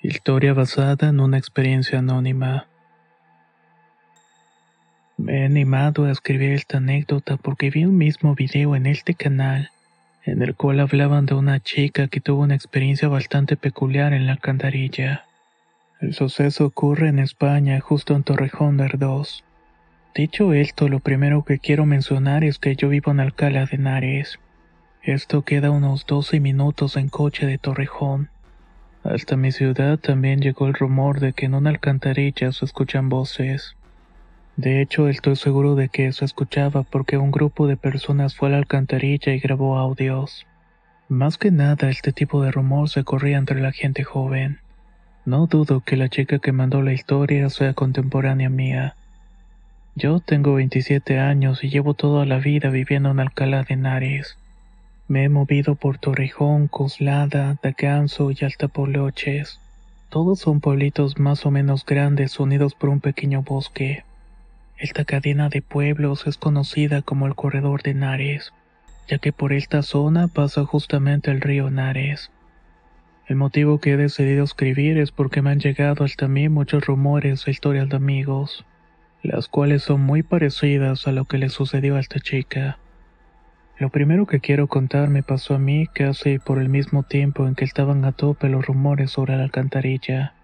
Historia basada en una experiencia anónima. Me he animado a escribir esta anécdota porque vi un mismo video en este canal, en el cual hablaban de una chica que tuvo una experiencia bastante peculiar en la alcantarilla. El suceso ocurre en España, justo en Torrejón de Ardós. Dicho esto, lo primero que quiero mencionar es que yo vivo en Alcalá de Henares. Esto queda unos 12 minutos en coche de Torrejón. Hasta mi ciudad también llegó el rumor de que en una alcantarilla se escuchan voces. De hecho, estoy seguro de que se escuchaba porque un grupo de personas fue a la alcantarilla y grabó audios. Más que nada, este tipo de rumor se corría entre la gente joven. No dudo que la chica que mandó la historia sea contemporánea mía. Yo tengo 27 años y llevo toda la vida viviendo en Alcalá de Henares. Me he movido por Torrejón, Coslada, Daganzo y Altapoloches. Todos son pueblitos más o menos grandes unidos por un pequeño bosque. Esta cadena de pueblos es conocida como el Corredor de Nares, ya que por esta zona pasa justamente el río Nares. El motivo que he decidido escribir es porque me han llegado hasta mí muchos rumores e historias de amigos, las cuales son muy parecidas a lo que le sucedió a esta chica. Lo primero que quiero contar me pasó a mí casi por el mismo tiempo en que estaban a tope los rumores sobre la alcantarilla.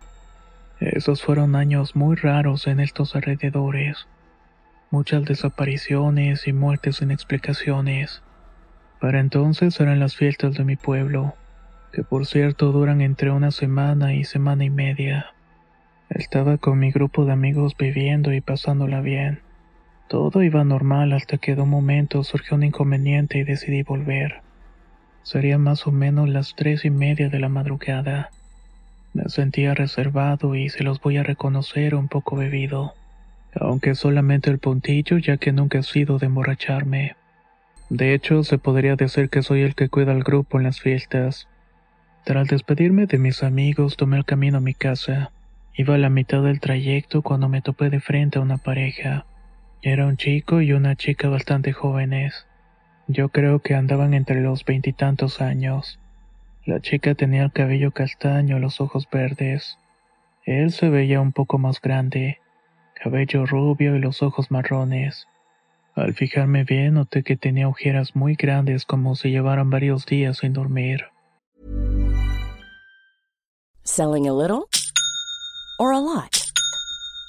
Esos fueron años muy raros en estos alrededores. Muchas desapariciones y muertes sin explicaciones. Para entonces eran las fiestas de mi pueblo, que por cierto duran entre una semana y semana y media. Estaba con mi grupo de amigos viviendo y pasándola bien. Todo iba normal hasta que de un momento surgió un inconveniente y decidí volver. Sería más o menos las tres y media de la madrugada. Me sentía reservado y se los voy a reconocer un poco bebido, aunque solamente el puntillo ya que nunca he sido de emborracharme. De hecho, se podría decir que soy el que cuida al grupo en las fiestas. Tras despedirme de mis amigos, tomé el camino a mi casa. Iba a la mitad del trayecto cuando me topé de frente a una pareja. Era un chico y una chica bastante jóvenes. Yo creo que andaban entre los veintitantos años. La chica tenía el cabello castaño, los ojos verdes. Él se veía un poco más grande, cabello rubio y los ojos marrones. Al fijarme bien noté que tenía ojeras muy grandes como si llevaran varios días sin dormir. Selling a little or a lot?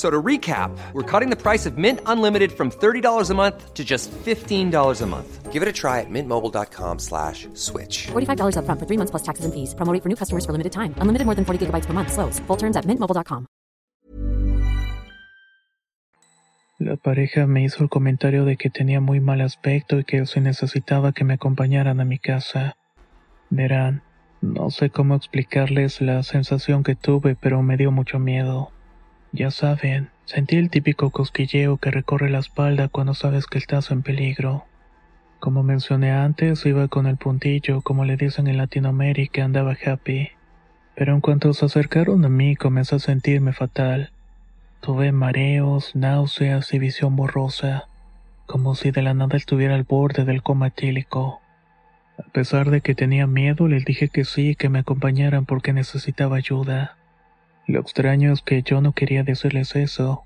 So to recap, we're cutting the price of Mint Unlimited from $30 a month to just $15 a month. Give it a try at mintmobile.com slash switch. $45 upfront for three months plus taxes and fees. Promo rate for new customers for limited time. Unlimited more than 40 gigabytes per month. Slows. Full terms at mintmobile.com. La pareja me hizo el comentario de que tenía muy mal aspecto y que se necesitaba que me acompañaran a mi casa. Verán, no sé cómo explicarles la sensación que tuve, pero me dio mucho miedo. Ya saben, sentí el típico cosquilleo que recorre la espalda cuando sabes que estás en peligro. Como mencioné antes, iba con el puntillo, como le dicen en Latinoamérica, andaba happy. Pero en cuanto se acercaron a mí comencé a sentirme fatal. Tuve mareos, náuseas y visión borrosa, como si de la nada estuviera al borde del coma etílico. A pesar de que tenía miedo, les dije que sí, que me acompañaran porque necesitaba ayuda. Lo extraño es que yo no quería decirles eso.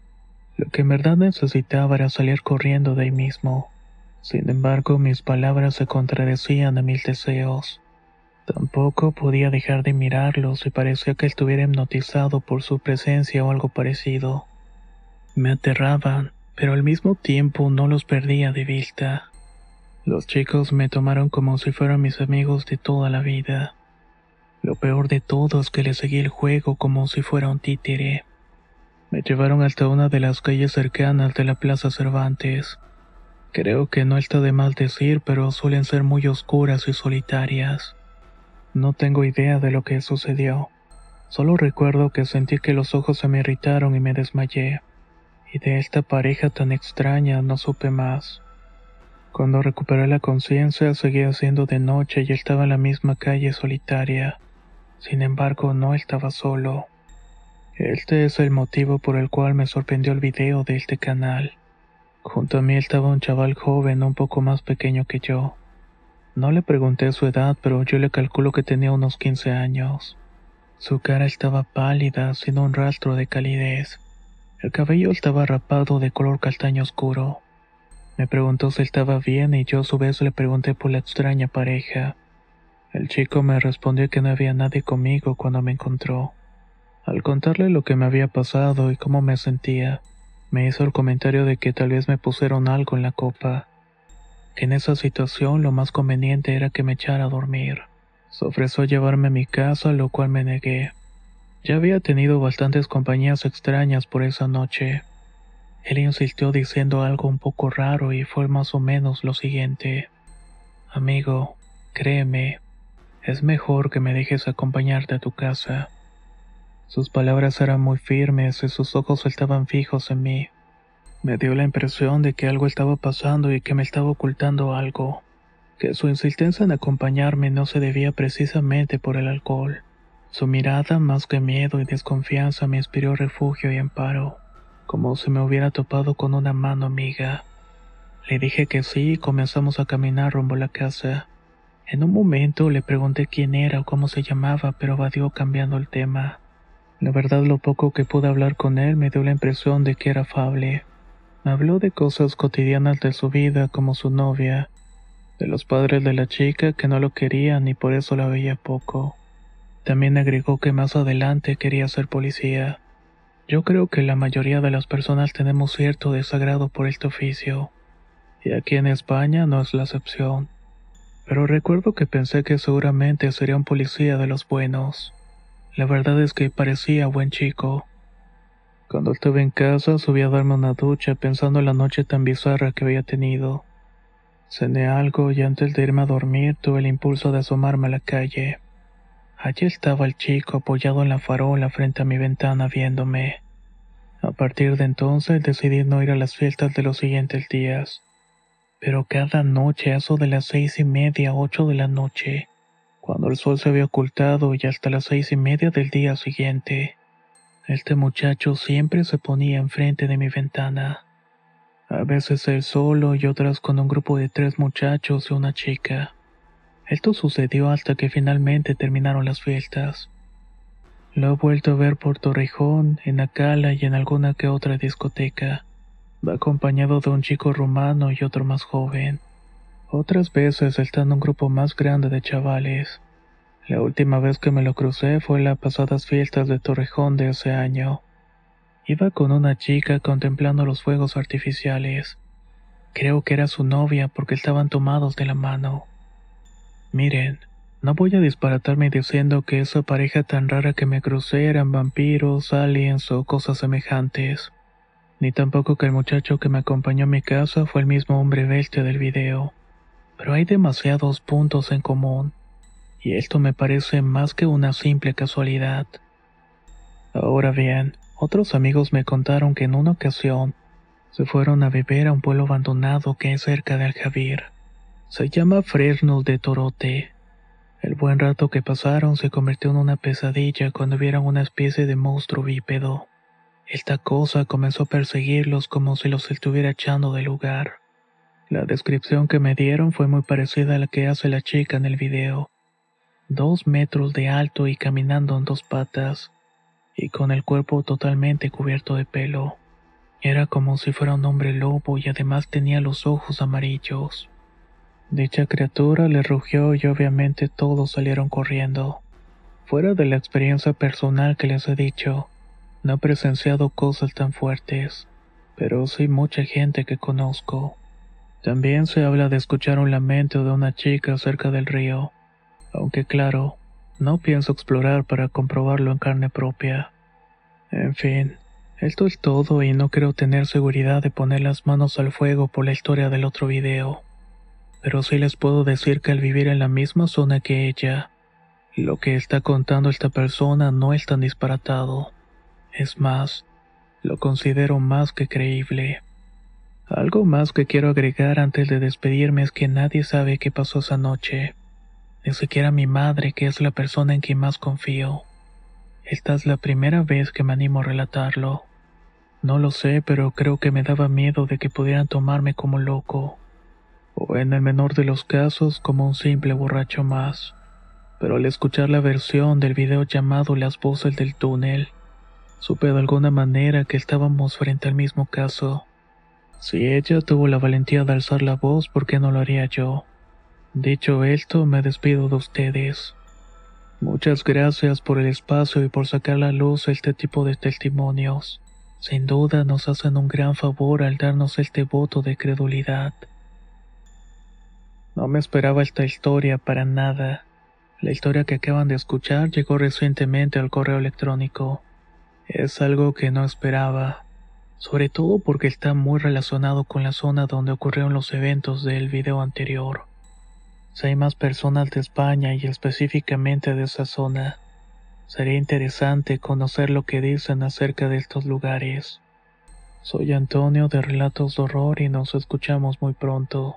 Lo que en verdad necesitaba era salir corriendo de ahí mismo. Sin embargo, mis palabras se contradecían a mis deseos. Tampoco podía dejar de mirarlos y parecía que estuviera hipnotizado por su presencia o algo parecido. Me aterraban, pero al mismo tiempo no los perdía de vista. Los chicos me tomaron como si fueran mis amigos de toda la vida. Lo peor de todo es que les seguí el juego como si fuera un títere. Me llevaron hasta una de las calles cercanas de la Plaza Cervantes. Creo que no está de mal decir, pero suelen ser muy oscuras y solitarias. No tengo idea de lo que sucedió. Solo recuerdo que sentí que los ojos se me irritaron y me desmayé. Y de esta pareja tan extraña no supe más. Cuando recuperé la conciencia seguía siendo de noche y estaba en la misma calle solitaria. Sin embargo, no estaba solo. Este es el motivo por el cual me sorprendió el video de este canal. Junto a mí estaba un chaval joven un poco más pequeño que yo. No le pregunté su edad, pero yo le calculo que tenía unos 15 años. Su cara estaba pálida, sin un rastro de calidez. El cabello estaba rapado de color castaño oscuro. Me preguntó si estaba bien y yo a su vez le pregunté por la extraña pareja. El chico me respondió que no había nadie conmigo cuando me encontró. Al contarle lo que me había pasado y cómo me sentía, me hizo el comentario de que tal vez me pusieron algo en la copa, que en esa situación lo más conveniente era que me echara a dormir. Se ofreció llevarme a mi casa, lo cual me negué. Ya había tenido bastantes compañías extrañas por esa noche. Él insistió diciendo algo un poco raro y fue más o menos lo siguiente. Amigo, créeme, es mejor que me dejes acompañarte a tu casa. Sus palabras eran muy firmes y sus ojos estaban fijos en mí. Me dio la impresión de que algo estaba pasando y que me estaba ocultando algo, que su insistencia en acompañarme no se debía precisamente por el alcohol. Su mirada, más que miedo y desconfianza, me inspiró refugio y amparo, como si me hubiera topado con una mano amiga. Le dije que sí y comenzamos a caminar rumbo a la casa. En un momento le pregunté quién era o cómo se llamaba, pero evadió cambiando el tema. La verdad lo poco que pude hablar con él me dio la impresión de que era afable. Me habló de cosas cotidianas de su vida como su novia, de los padres de la chica que no lo querían y por eso la veía poco. También agregó que más adelante quería ser policía. Yo creo que la mayoría de las personas tenemos cierto desagrado por este oficio, y aquí en España no es la excepción. Pero recuerdo que pensé que seguramente sería un policía de los buenos. La verdad es que parecía buen chico. Cuando estuve en casa subí a darme una ducha pensando en la noche tan bizarra que había tenido. Cené algo y antes de irme a dormir tuve el impulso de asomarme a la calle. Allí estaba el chico apoyado en la farola frente a mi ventana viéndome. A partir de entonces decidí no ir a las fiestas de los siguientes días. Pero cada noche, a eso de las seis y media, ocho de la noche, cuando el sol se había ocultado y hasta las seis y media del día siguiente, este muchacho siempre se ponía enfrente de mi ventana. A veces él solo y otras con un grupo de tres muchachos y una chica. Esto sucedió hasta que finalmente terminaron las fiestas. Lo he vuelto a ver por Torrejón, en Acala y en alguna que otra discoteca. Acompañado de un chico rumano y otro más joven. Otras veces está en un grupo más grande de chavales. La última vez que me lo crucé fue en las pasadas fiestas de Torrejón de ese año. Iba con una chica contemplando los fuegos artificiales. Creo que era su novia porque estaban tomados de la mano. Miren, no voy a disparatarme diciendo que esa pareja tan rara que me crucé eran vampiros, aliens o cosas semejantes. Ni tampoco que el muchacho que me acompañó a mi casa fue el mismo hombre bestia del video pero hay demasiados puntos en común, y esto me parece más que una simple casualidad. Ahora bien, otros amigos me contaron que en una ocasión se fueron a beber a un pueblo abandonado que es cerca de Aljabir. Se llama Fresnos de Torote. El buen rato que pasaron se convirtió en una pesadilla cuando vieron una especie de monstruo bípedo. Esta cosa comenzó a perseguirlos como si los estuviera echando del lugar. La descripción que me dieron fue muy parecida a la que hace la chica en el video. Dos metros de alto y caminando en dos patas, y con el cuerpo totalmente cubierto de pelo. Era como si fuera un hombre lobo y además tenía los ojos amarillos. Dicha criatura le rugió y obviamente todos salieron corriendo. Fuera de la experiencia personal que les he dicho, no he presenciado cosas tan fuertes, pero sí mucha gente que conozco. También se habla de escuchar un lamento de una chica cerca del río, aunque claro, no pienso explorar para comprobarlo en carne propia. En fin, esto es todo y no creo tener seguridad de poner las manos al fuego por la historia del otro video. Pero sí les puedo decir que al vivir en la misma zona que ella, lo que está contando esta persona no es tan disparatado. Es más, lo considero más que creíble. Algo más que quiero agregar antes de despedirme es que nadie sabe qué pasó esa noche. Ni siquiera mi madre, que es la persona en quien más confío. Esta es la primera vez que me animo a relatarlo. No lo sé, pero creo que me daba miedo de que pudieran tomarme como loco. O en el menor de los casos como un simple borracho más. Pero al escuchar la versión del video llamado Las voces del túnel, supe de alguna manera que estábamos frente al mismo caso. Si ella tuvo la valentía de alzar la voz, ¿por qué no lo haría yo? Dicho esto, me despido de ustedes. Muchas gracias por el espacio y por sacar a la luz este tipo de testimonios. Sin duda nos hacen un gran favor al darnos este voto de credulidad. No me esperaba esta historia para nada. La historia que acaban de escuchar llegó recientemente al correo electrónico. Es algo que no esperaba sobre todo porque está muy relacionado con la zona donde ocurrieron los eventos del video anterior. Si hay más personas de España y específicamente de esa zona, sería interesante conocer lo que dicen acerca de estos lugares. Soy Antonio de Relatos de Horror y nos escuchamos muy pronto.